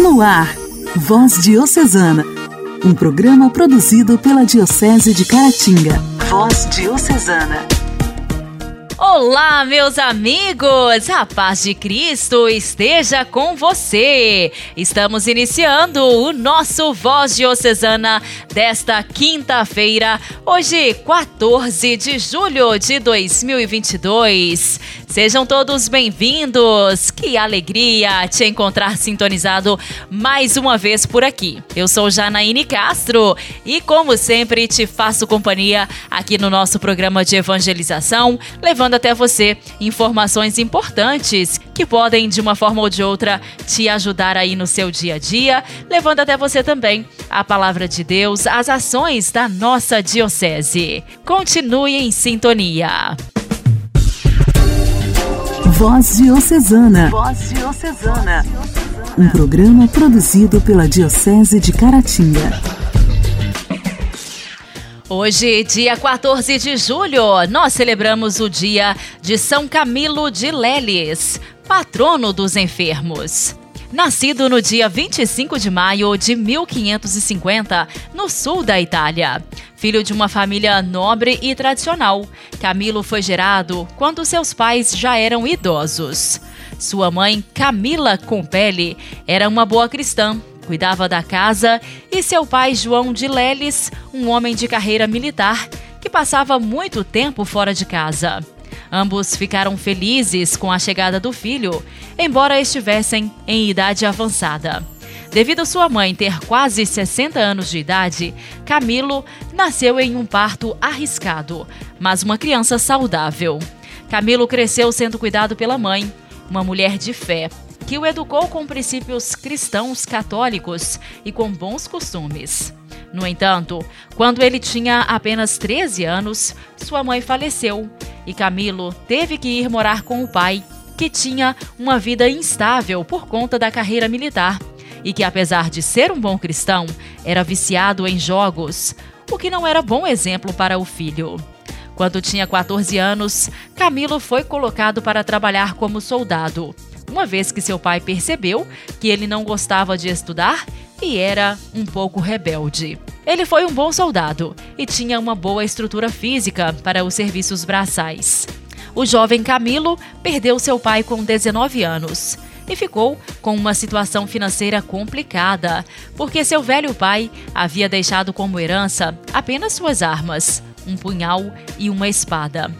No ar, Voz Diocesana, um programa produzido pela Diocese de Caratinga. Voz Diocesana. Olá, meus amigos! A paz de Cristo esteja com você! Estamos iniciando o nosso Voz Diocesana desta quinta-feira, hoje, 14 de julho de 2022. Sejam todos bem-vindos! Que alegria te encontrar sintonizado mais uma vez por aqui. Eu sou Janaíne Castro e, como sempre, te faço companhia aqui no nosso programa de evangelização, levando até você informações importantes que podem, de uma forma ou de outra, te ajudar aí no seu dia a dia, levando até você também a palavra de Deus, as ações da nossa Diocese. Continue em sintonia. Voz Diocesana. Voz Diocesana. Um programa produzido pela Diocese de Caratinga. Hoje, dia 14 de julho, nós celebramos o dia de São Camilo de Leles, patrono dos enfermos. Nascido no dia 25 de maio de 1550, no sul da Itália. Filho de uma família nobre e tradicional, Camilo foi gerado quando seus pais já eram idosos. Sua mãe, Camila Compelli, era uma boa cristã cuidava da casa, e seu pai, João de Leles, um homem de carreira militar que passava muito tempo fora de casa. Ambos ficaram felizes com a chegada do filho, embora estivessem em idade avançada. Devido sua mãe ter quase 60 anos de idade, Camilo nasceu em um parto arriscado, mas uma criança saudável. Camilo cresceu sendo cuidado pela mãe, uma mulher de fé, que o educou com princípios cristãos católicos e com bons costumes. No entanto, quando ele tinha apenas 13 anos, sua mãe faleceu e Camilo teve que ir morar com o pai, que tinha uma vida instável por conta da carreira militar e que, apesar de ser um bom cristão, era viciado em jogos, o que não era bom exemplo para o filho. Quando tinha 14 anos, Camilo foi colocado para trabalhar como soldado uma vez que seu pai percebeu que ele não gostava de estudar e era um pouco rebelde. Ele foi um bom soldado e tinha uma boa estrutura física para os serviços braçais. O jovem Camilo perdeu seu pai com 19 anos e ficou com uma situação financeira complicada, porque seu velho pai havia deixado como herança apenas suas armas, um punhal e uma espada.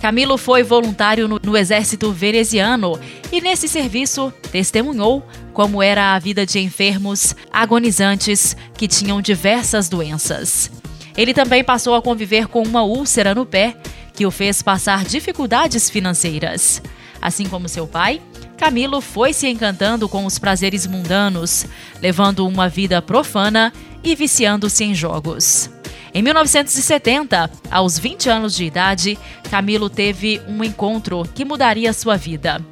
Camilo foi voluntário no, no, exército veneziano e, nesse serviço, testemunhou como era a vida de enfermos agonizantes que tinham diversas doenças. Ele também passou a conviver com uma úlcera no pé que o fez passar dificuldades financeiras. Assim como seu pai, Camilo foi se encantando com os prazeres mundanos, levando uma vida profana e viciando-se em jogos. Em 1970, aos 20 anos de idade, Camilo teve um encontro que mudaria sua vida.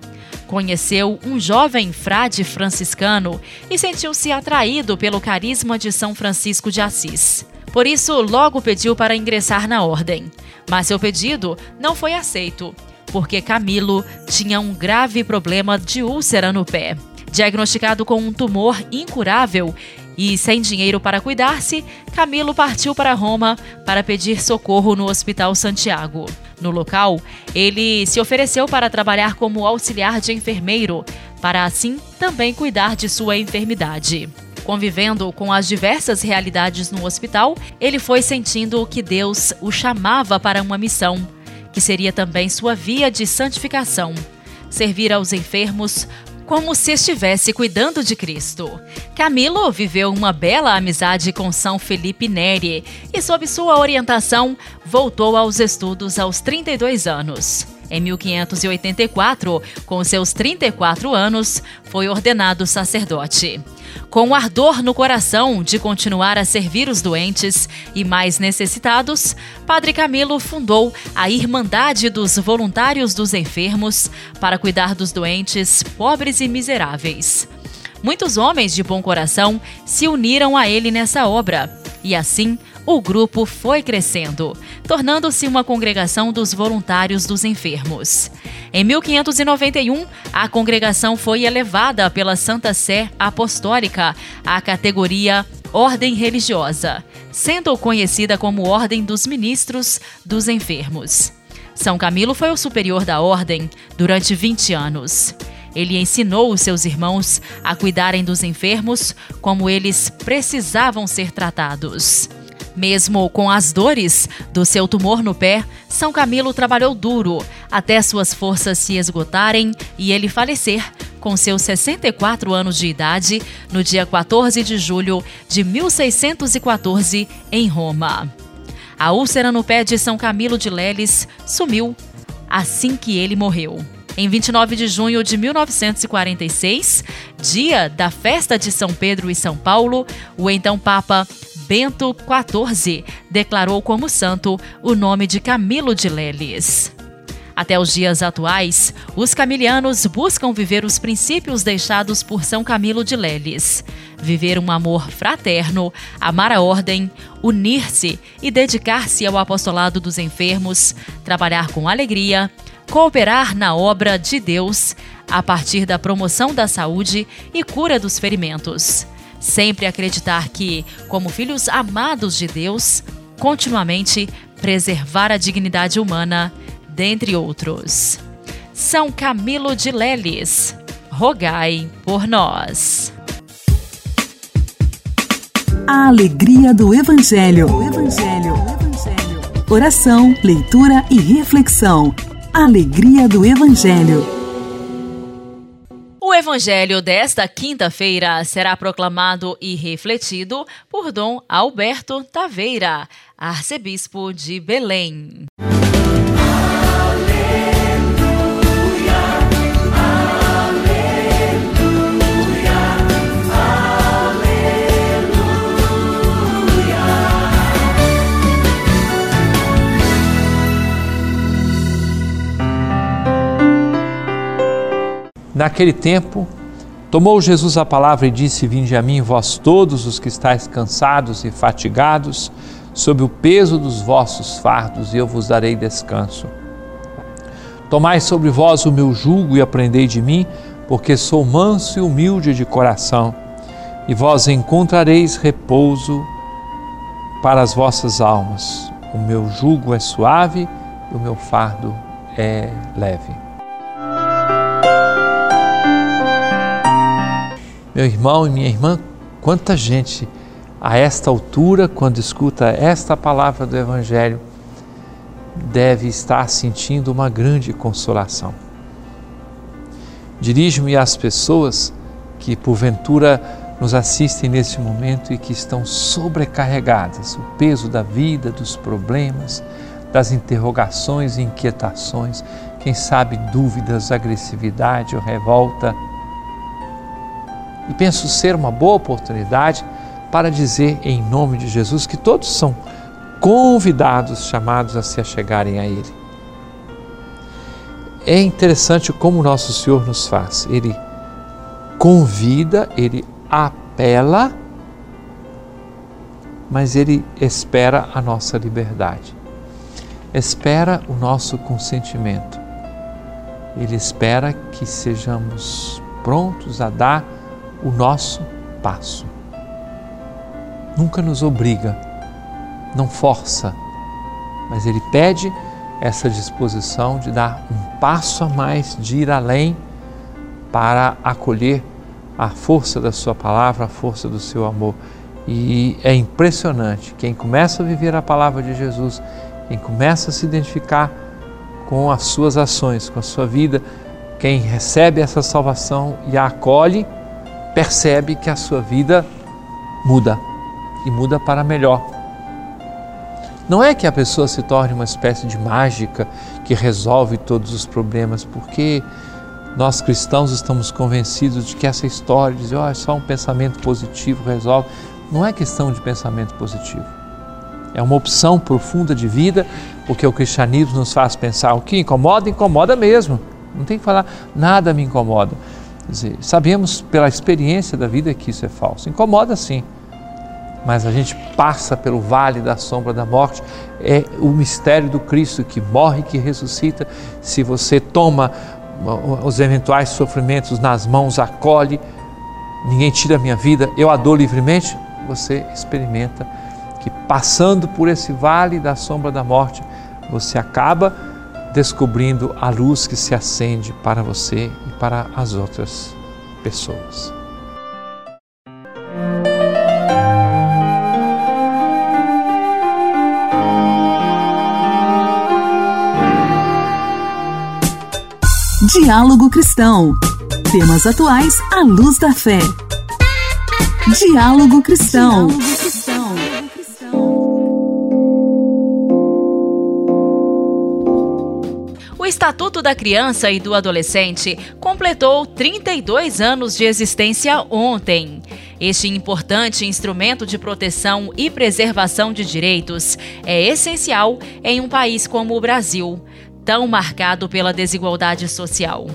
Conheceu um jovem frade franciscano e sentiu-se atraído pelo carisma de São Francisco de Assis. Por isso, logo pediu para ingressar na ordem. Mas seu pedido não foi aceito, porque Camilo tinha um grave problema de úlcera no pé. Diagnosticado com um tumor incurável, e, sem dinheiro para cuidar-se, Camilo partiu para Roma para pedir socorro no Hospital Santiago. No local, ele se ofereceu para trabalhar como auxiliar de enfermeiro, para assim também cuidar de sua enfermidade. Convivendo com as diversas realidades no hospital, ele foi sentindo que Deus o chamava para uma missão, que seria também sua via de santificação servir aos enfermos, como se estivesse cuidando de Cristo. Camilo viveu uma bela amizade com São Felipe Neri e, sob sua orientação, voltou aos estudos aos 32 anos. Em 1584, com seus 34 anos, foi ordenado sacerdote. Com ardor no coração de continuar a servir os doentes e mais necessitados, Padre Camilo fundou a Irmandade dos Voluntários dos Enfermos para cuidar dos doentes, pobres e miseráveis. Muitos homens de bom coração se uniram a ele nessa obra, e assim o grupo foi crescendo, tornando-se uma congregação dos voluntários dos enfermos. Em 1591, a congregação foi elevada pela Santa Sé Apostólica à categoria Ordem Religiosa, sendo conhecida como Ordem dos Ministros dos Enfermos. São Camilo foi o superior da ordem durante 20 anos. Ele ensinou os seus irmãos a cuidarem dos enfermos como eles precisavam ser tratados. Mesmo com as dores do seu tumor no pé, São Camilo trabalhou duro até suas forças se esgotarem e ele falecer com seus 64 anos de idade no dia 14 de julho de 1614 em Roma. A úlcera no pé de São Camilo de Leles sumiu assim que ele morreu. Em 29 de junho de 1946, dia da festa de São Pedro e São Paulo, o então Papa Bento XIV declarou como santo o nome de Camilo de Leles. Até os dias atuais, os camilianos buscam viver os princípios deixados por São Camilo de Leles. Viver um amor fraterno, amar a ordem, unir-se e dedicar-se ao apostolado dos enfermos, trabalhar com alegria, cooperar na obra de Deus a partir da promoção da saúde e cura dos ferimentos. Sempre acreditar que, como filhos amados de Deus, continuamente preservar a dignidade humana, dentre outros. São Camilo de Leles, rogai por nós. A alegria do Evangelho. O Evangelho. O Evangelho. Oração, leitura e reflexão. Alegria do Evangelho. O Evangelho desta quinta-feira será proclamado e refletido por Dom Alberto Taveira, arcebispo de Belém. Naquele tempo, tomou Jesus a palavra e disse: Vinde a mim, vós todos os que estáis cansados e fatigados, sob o peso dos vossos fardos, e eu vos darei descanso. Tomai sobre vós o meu jugo e aprendei de mim, porque sou manso e humilde de coração, e vós encontrareis repouso para as vossas almas. O meu jugo é suave e o meu fardo é leve. Meu irmão e minha irmã, quanta gente a esta altura, quando escuta esta palavra do Evangelho, deve estar sentindo uma grande consolação. Dirijo-me às pessoas que porventura nos assistem nesse momento e que estão sobrecarregadas, o peso da vida, dos problemas, das interrogações e inquietações, quem sabe dúvidas, agressividade ou revolta e penso ser uma boa oportunidade para dizer em nome de Jesus que todos são convidados, chamados a se achegarem a Ele. É interessante como nosso Senhor nos faz. Ele convida, ele apela, mas ele espera a nossa liberdade. Espera o nosso consentimento. Ele espera que sejamos prontos a dar o nosso passo. Nunca nos obriga, não força, mas Ele pede essa disposição de dar um passo a mais, de ir além para acolher a força da Sua palavra, a força do seu amor. E é impressionante quem começa a viver a palavra de Jesus, quem começa a se identificar com as suas ações, com a sua vida, quem recebe essa salvação e a acolhe percebe que a sua vida muda e muda para melhor. Não é que a pessoa se torne uma espécie de mágica que resolve todos os problemas, porque nós cristãos estamos convencidos de que essa história de dizer, oh, é só um pensamento positivo resolve, não é questão de pensamento positivo. É uma opção profunda de vida, porque o cristianismo nos faz pensar o que incomoda, incomoda mesmo. Não tem que falar nada me incomoda. Dizer, sabemos pela experiência da vida que isso é falso. Incomoda sim. mas a gente passa pelo vale da sombra da morte. É o mistério do Cristo que morre, que ressuscita. Se você toma os eventuais sofrimentos nas mãos, acolhe, ninguém tira a minha vida, eu a dou livremente, você experimenta que passando por esse vale da sombra da morte, você acaba descobrindo a luz que se acende para você e para as outras pessoas. Diálogo Cristão. Temas atuais à luz da fé. Diálogo Cristão. O Estatuto da Criança e do Adolescente completou 32 anos de existência ontem. Este importante instrumento de proteção e preservação de direitos é essencial em um país como o Brasil, tão marcado pela desigualdade social.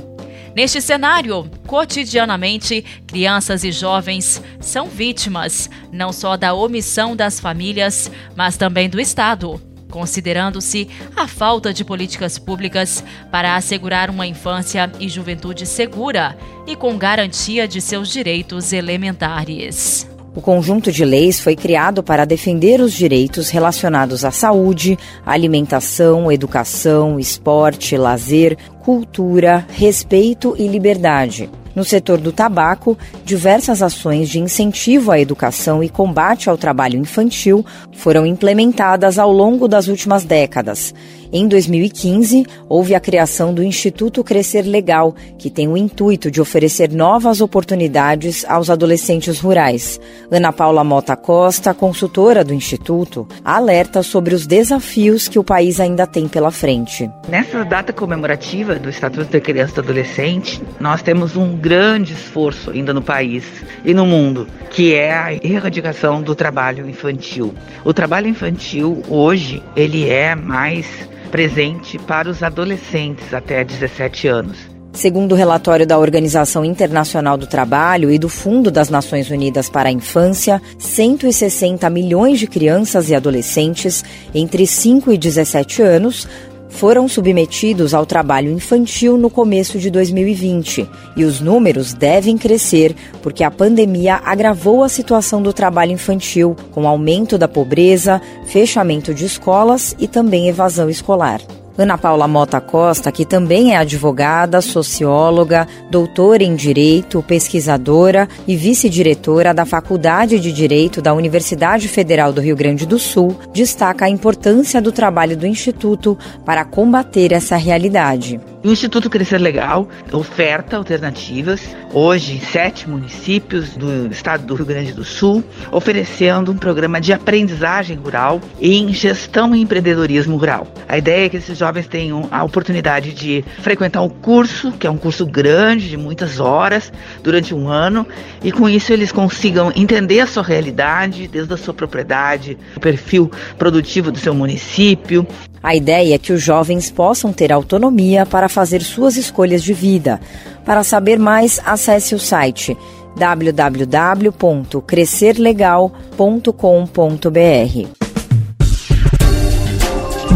Neste cenário, cotidianamente, crianças e jovens são vítimas não só da omissão das famílias, mas também do Estado, considerando-se a falta de políticas públicas para assegurar uma infância e juventude segura e com garantia de seus direitos elementares. O conjunto de leis foi criado para defender os direitos relacionados à saúde, alimentação, educação, esporte, lazer, cultura, respeito e liberdade. No setor do tabaco, diversas ações de incentivo à educação e combate ao trabalho infantil foram implementadas ao longo das últimas décadas. Em 2015, houve a criação do Instituto Crescer Legal, que tem o intuito de oferecer novas oportunidades aos adolescentes rurais. Ana Paula Mota Costa, consultora do Instituto, alerta sobre os desafios que o país ainda tem pela frente. Nessa data comemorativa do Estatuto da Criança e do Adolescente, nós temos um grande esforço ainda no país e no mundo, que é a erradicação do trabalho infantil. O trabalho infantil hoje, ele é mais presente para os adolescentes até 17 anos. Segundo o relatório da Organização Internacional do Trabalho e do Fundo das Nações Unidas para a Infância, 160 milhões de crianças e adolescentes entre 5 e 17 anos foram submetidos ao trabalho infantil no começo de 2020 e os números devem crescer porque a pandemia agravou a situação do trabalho infantil, com aumento da pobreza, fechamento de escolas e também evasão escolar. Ana Paula Mota Costa, que também é advogada, socióloga, doutora em Direito, pesquisadora e vice-diretora da Faculdade de Direito da Universidade Federal do Rio Grande do Sul, destaca a importância do trabalho do Instituto para combater essa realidade. O Instituto Crescer Legal oferta alternativas, hoje em sete municípios do estado do Rio Grande do Sul, oferecendo um programa de aprendizagem rural em gestão e empreendedorismo rural. A ideia é que esses jovens tenham a oportunidade de frequentar um curso, que é um curso grande, de muitas horas, durante um ano, e com isso eles consigam entender a sua realidade, desde a sua propriedade, o perfil produtivo do seu município, a ideia é que os jovens possam ter autonomia para fazer suas escolhas de vida. Para saber mais, acesse o site www.crescerlegal.com.br.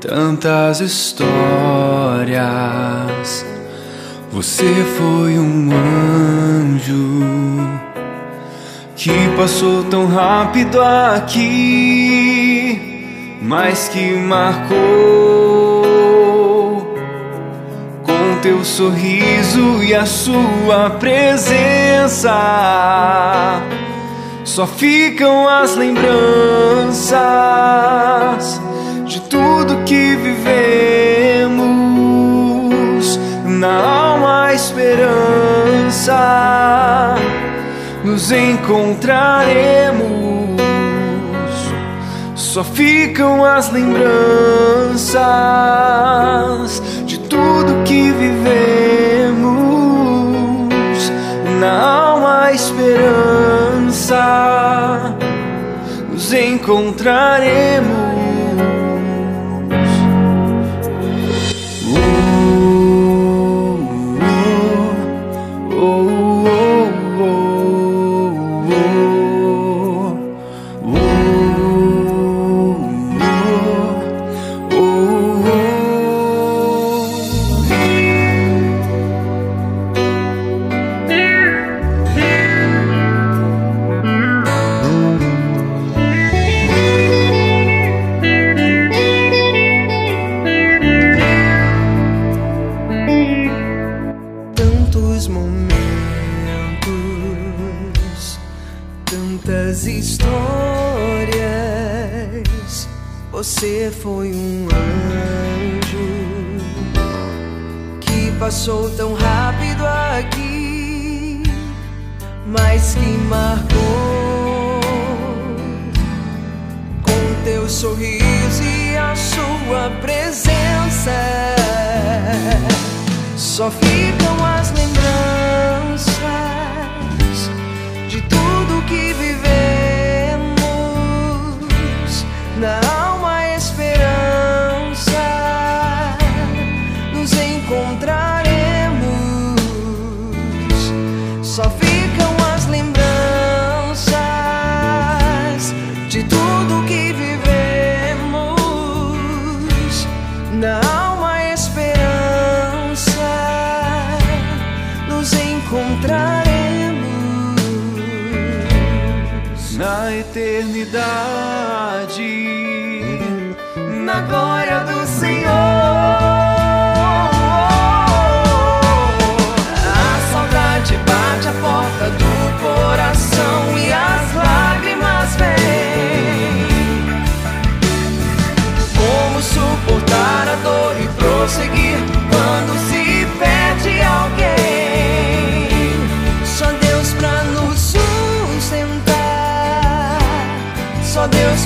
tantas histórias. Você foi um anjo que passou tão rápido aqui, mas que marcou com teu sorriso e a sua presença só ficam as lembranças tudo que vivemos, na alma esperança nos encontraremos. Só ficam as lembranças de tudo que vivemos. Na alma, esperança, nos encontraremos. passou tão rápido aqui, mas que marcou com teu sorriso e a sua presença. Só ficam as lembranças de tudo que vivemos na na glória do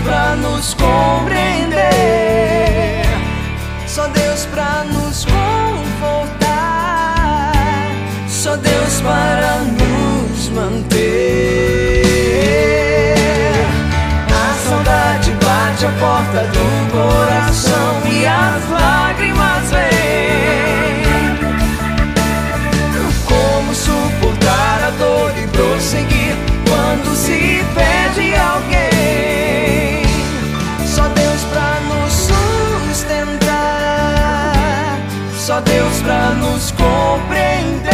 pra nos compreender, só Deus pra nos confortar, só Deus para nos manter. A saudade bate a porta do pra nos compreender.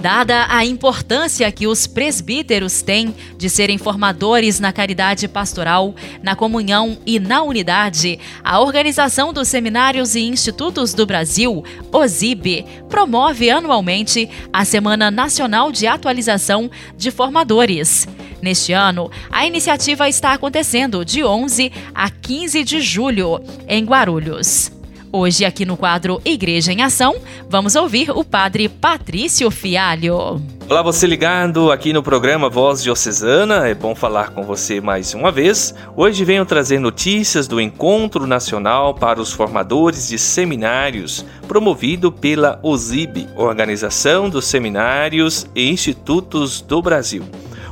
Dada a importância que os presbíteros têm de serem formadores na caridade pastoral, na comunhão e na unidade, a Organização dos Seminários e Institutos do Brasil, OSIB, promove anualmente a Semana Nacional de Atualização de Formadores. Neste ano, a iniciativa está acontecendo de 11 a 15 de julho, em Guarulhos. Hoje, aqui no quadro Igreja em Ação, vamos ouvir o padre Patrício Fialho. Olá, você ligado aqui no programa Voz Diocesana, é bom falar com você mais uma vez. Hoje venho trazer notícias do Encontro Nacional para os Formadores de Seminários, promovido pela OSIB, Organização dos Seminários e Institutos do Brasil.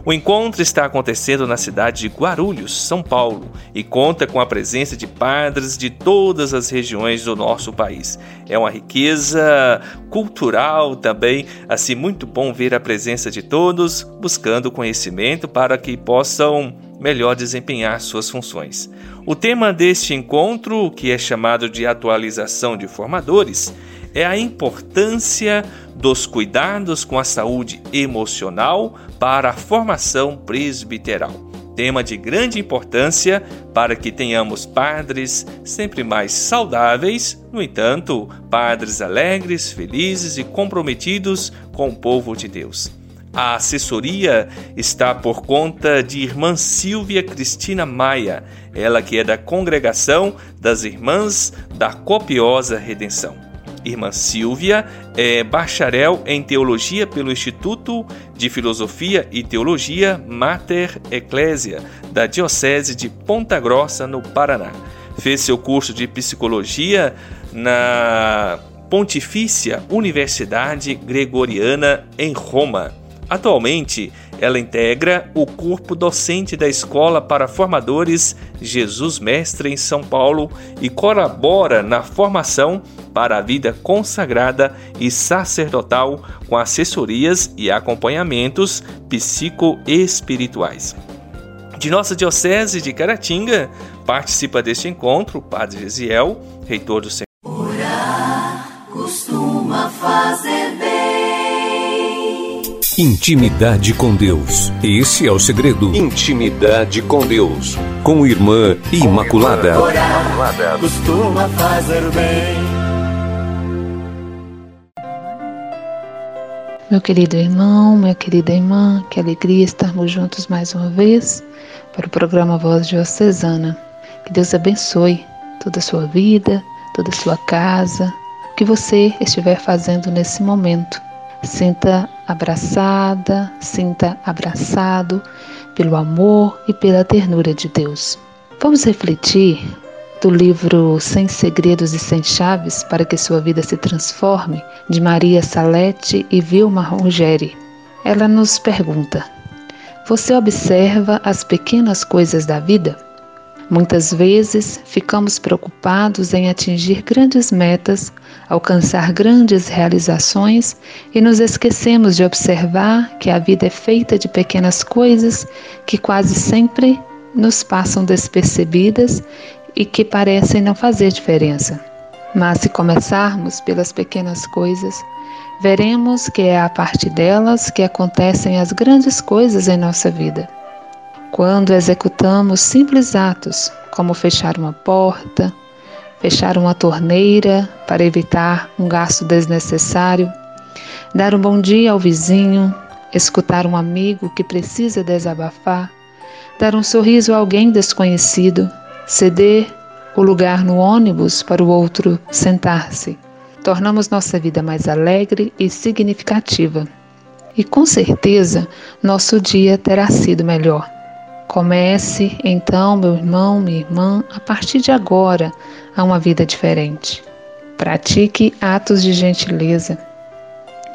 O encontro está acontecendo na cidade de Guarulhos, São Paulo, e conta com a presença de padres de todas as regiões do nosso país. É uma riqueza cultural também, assim muito bom ver a presença de todos buscando conhecimento para que possam melhor desempenhar suas funções. O tema deste encontro, que é chamado de atualização de formadores, é a importância dos cuidados com a saúde emocional para a formação presbiteral. Tema de grande importância para que tenhamos padres sempre mais saudáveis, no entanto, padres alegres, felizes e comprometidos com o povo de Deus. A assessoria está por conta de irmã Silvia Cristina Maia, ela que é da congregação das Irmãs da Copiosa Redenção. Irmã Silvia é bacharel em teologia pelo Instituto de Filosofia e Teologia Mater Ecclesia da Diocese de Ponta Grossa, no Paraná. Fez seu curso de psicologia na Pontifícia Universidade Gregoriana em Roma Atualmente, ela integra o corpo docente da Escola para Formadores Jesus Mestre em São Paulo e colabora na formação para a vida consagrada e sacerdotal com assessorias e acompanhamentos psicoespirituais. De nossa Diocese de Caratinga, participa deste encontro o Padre Gesiel, reitor do Intimidade com Deus. Esse é o segredo. Intimidade com Deus. Com Irmã Imaculada. Imaculada. Costuma fazer bem. Meu querido irmão, minha querida irmã, que alegria estarmos juntos mais uma vez para o programa Voz Diocesana. Que Deus abençoe toda a sua vida, toda a sua casa, o que você estiver fazendo nesse momento. Sinta abraçada, sinta abraçado pelo amor e pela ternura de Deus. Vamos refletir do livro Sem Segredos e Sem Chaves para que sua vida se transforme, de Maria Salete e Vilma Rogeri. Ela nos pergunta: Você observa as pequenas coisas da vida? Muitas vezes ficamos preocupados em atingir grandes metas, alcançar grandes realizações e nos esquecemos de observar que a vida é feita de pequenas coisas que quase sempre nos passam despercebidas e que parecem não fazer diferença. Mas se começarmos pelas pequenas coisas, veremos que é a partir delas que acontecem as grandes coisas em nossa vida. Quando executamos simples atos, como fechar uma porta, fechar uma torneira para evitar um gasto desnecessário, dar um bom dia ao vizinho, escutar um amigo que precisa desabafar, dar um sorriso a alguém desconhecido, ceder o lugar no ônibus para o outro sentar-se. Tornamos nossa vida mais alegre e significativa. E com certeza nosso dia terá sido melhor. Comece então, meu irmão, minha irmã, a partir de agora, a uma vida diferente. Pratique atos de gentileza.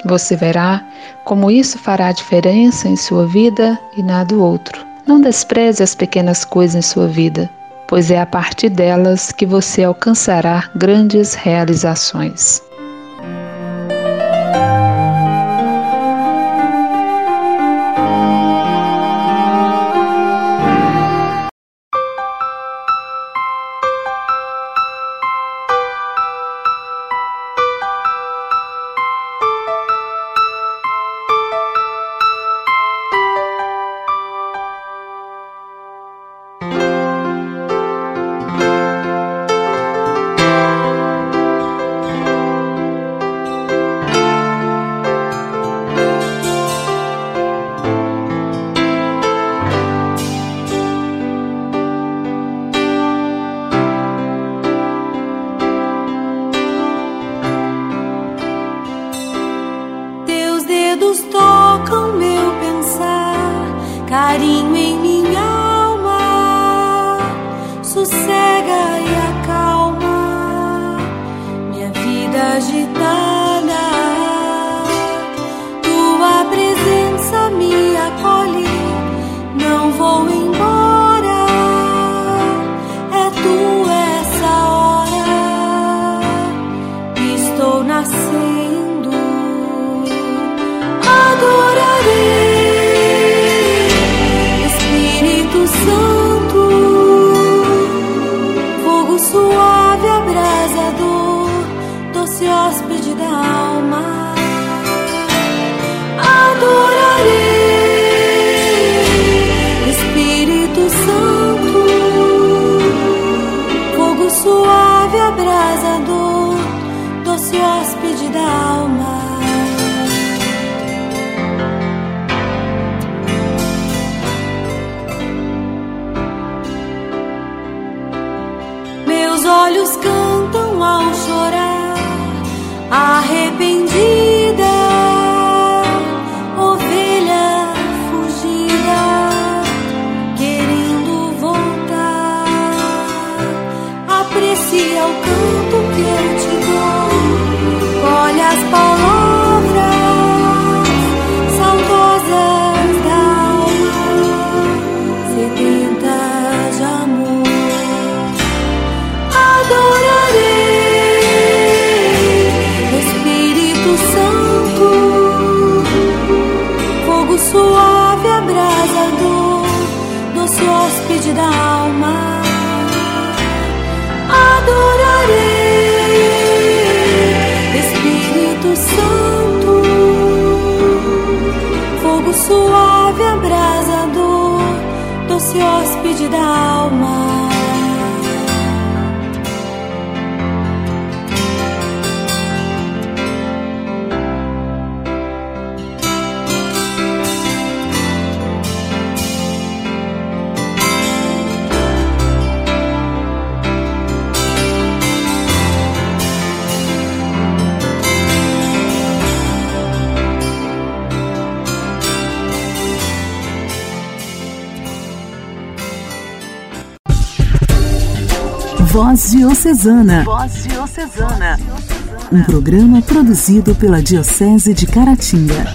Você verá como isso fará diferença em sua vida e na do outro. Não despreze as pequenas coisas em sua vida, pois é a partir delas que você alcançará grandes realizações. Meus olhos suave, abrasador, doce hóspede da alma. Voz Diocesana. Voz Diocesana. Um programa produzido pela Diocese de Caratinga.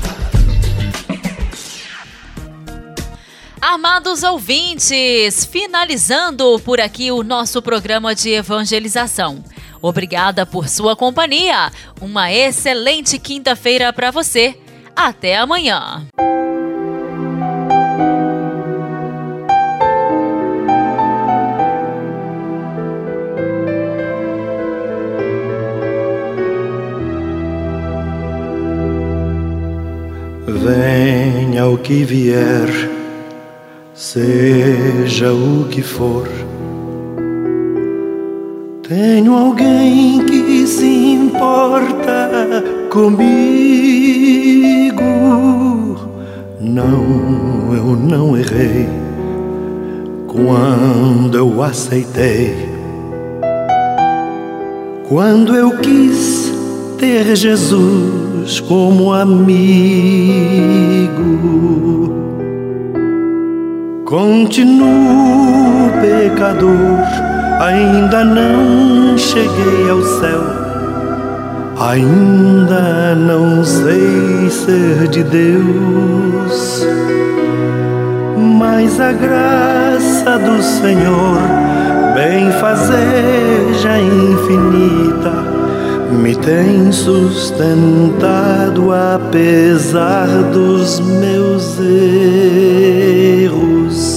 Amados ouvintes, finalizando por aqui o nosso programa de evangelização. Obrigada por sua companhia. Uma excelente quinta-feira para você. Até amanhã. Que vier, seja o que for. Tenho alguém que se importa comigo. Não, eu não errei quando eu aceitei. Quando eu quis ter Jesus como amigo. Continuo pecador, ainda não cheguei ao céu. Ainda não sei ser de Deus, mas a graça do Senhor, bem fazer já infinita, me tem sustentado apesar dos meus erros.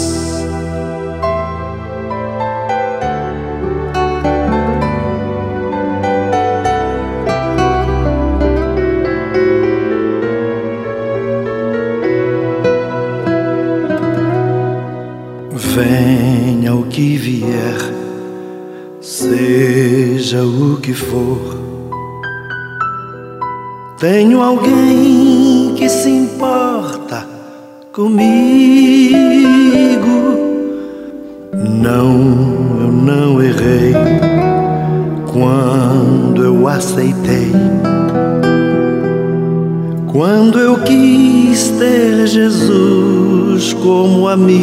Tenho alguém que se importa comigo. Não, eu não errei quando eu aceitei. Quando eu quis ter Jesus como amigo,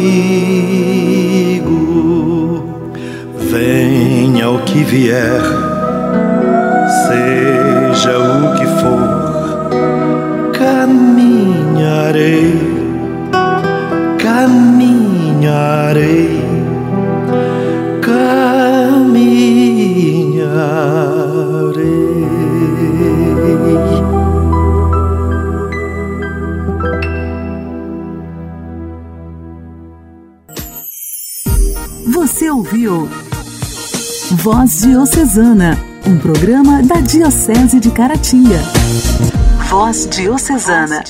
venha o que vier, seja o caminharei, caminharei, caminharei. Você ouviu Voz Diocesana, um programa da Diocese de Caratinga. Voz Diocesana.